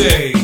day.